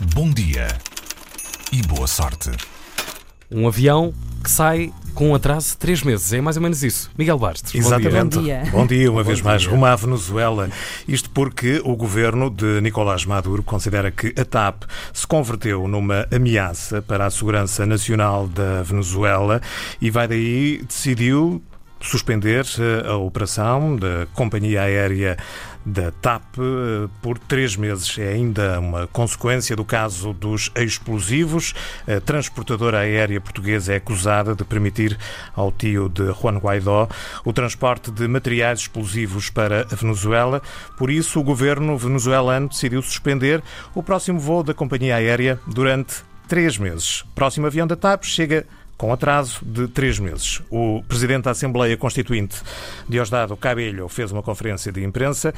Bom dia e boa sorte. Um avião que sai com um atraso de três meses. É mais ou menos isso. Miguel Bastos. bom dia. Exatamente. Bom dia. Bom dia, uma vez mais, dia. rumo à Venezuela. Isto porque o governo de Nicolás Maduro considera que a TAP se converteu numa ameaça para a segurança nacional da Venezuela e vai daí decidiu suspender eh, a operação da companhia aérea da TAP eh, por três meses. É ainda uma consequência do caso dos explosivos. A transportadora aérea portuguesa é acusada de permitir ao tio de Juan Guaidó o transporte de materiais explosivos para a Venezuela. Por isso, o governo venezuelano decidiu suspender o próximo voo da companhia aérea durante três meses. O próximo avião da TAP chega com atraso de três meses. O Presidente da Assembleia Constituinte, Diosdado Cabello, fez uma conferência de imprensa.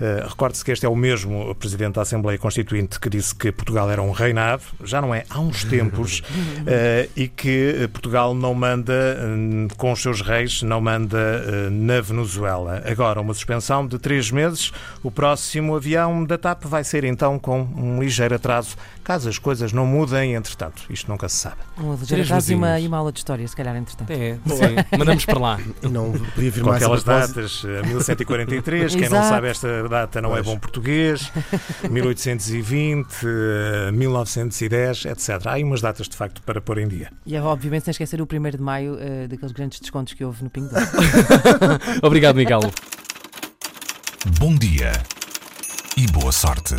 Uh, Recorde-se que este é o mesmo Presidente da Assembleia Constituinte que disse que Portugal era um reinado, já não é há uns tempos, uh, e que Portugal não manda uh, com os seus reis, não manda na Venezuela. Agora, uma suspensão de três meses. O próximo avião da TAP vai ser então com um ligeiro atraso, caso as coisas não mudem, entretanto. Isto nunca se sabe. Um ligeiro Três atraso e uma, e uma aula de história, se calhar, entretanto. É, sim. Mandamos para lá. Não podia vir Com mais aquelas datas, eh, 1143, quem não sabe esta data não é Pois. bom português, 1820, eh, 1910, etc. Há aí umas datas de facto para pôr em dia. E obviamente sem esquecer o 1 de maio, eh, daqueles grandes descontos que houve no Pingo. Obrigado, Miguel. Bom dia e boa sorte.